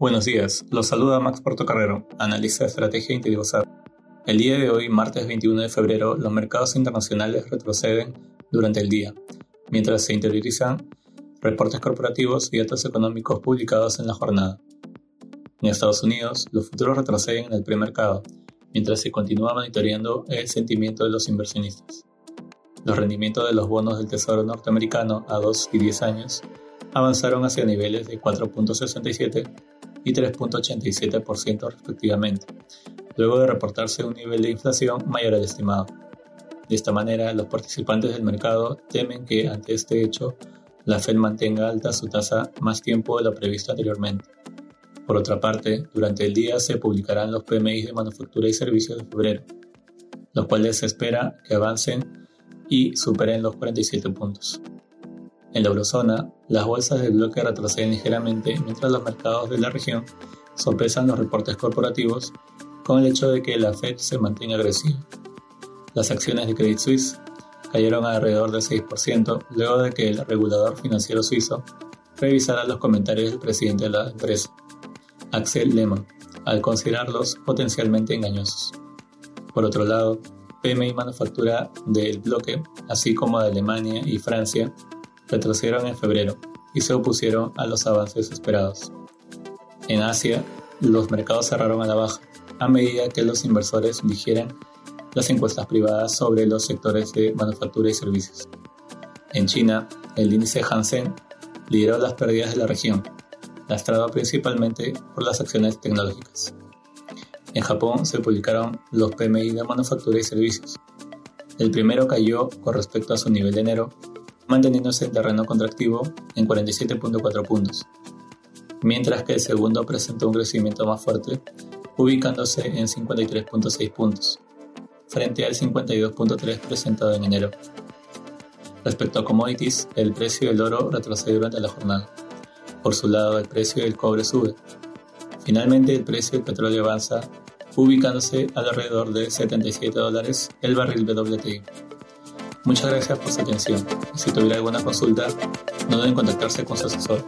Buenos días, los saluda Max Portocarrero, analista de estrategia Intelivosat. El día de hoy, martes 21 de febrero, los mercados internacionales retroceden durante el día, mientras se interiorizan reportes corporativos y datos económicos publicados en la jornada. En Estados Unidos, los futuros retroceden en el premercado, mientras se continúa monitoreando el sentimiento de los inversionistas. Los rendimientos de los bonos del Tesoro norteamericano a 2 y 10 años avanzaron hacia niveles de 4.67 y 3.87% respectivamente, luego de reportarse un nivel de inflación mayor al estimado. De esta manera, los participantes del mercado temen que, ante este hecho, la Fed mantenga alta su tasa más tiempo de lo previsto anteriormente. Por otra parte, durante el día se publicarán los PMI de manufactura y servicios de febrero, los cuales se espera que avancen y superen los 47 puntos. En la eurozona, las bolsas del bloque retroceden ligeramente mientras los mercados de la región sorpresan los reportes corporativos con el hecho de que la Fed se mantenga agresiva. Las acciones de Credit Suisse cayeron alrededor del 6% luego de que el regulador financiero suizo revisara los comentarios del presidente de la empresa, Axel Lehmann, al considerarlos potencialmente engañosos. Por otro lado, PMI manufactura del bloque, así como de Alemania y Francia, retrocedieron en febrero y se opusieron a los avances esperados. En Asia, los mercados cerraron a la baja a medida que los inversores digieren las encuestas privadas sobre los sectores de manufactura y servicios. En China, el índice Hansen lideró las pérdidas de la región, lastrado principalmente por las acciones tecnológicas. En Japón se publicaron los PMI de manufactura y servicios. El primero cayó con respecto a su nivel de enero manteniéndose en terreno contractivo en 47.4 puntos, mientras que el segundo presentó un crecimiento más fuerte, ubicándose en 53.6 puntos, frente al 52.3 presentado en enero. Respecto a commodities, el precio del oro retrocede durante la jornada. Por su lado, el precio del cobre sube. Finalmente, el precio del petróleo avanza, ubicándose alrededor de 77 dólares el barril WTI. Muchas gracias por su atención. Si tuviera alguna consulta, no deben contactarse con su asesor.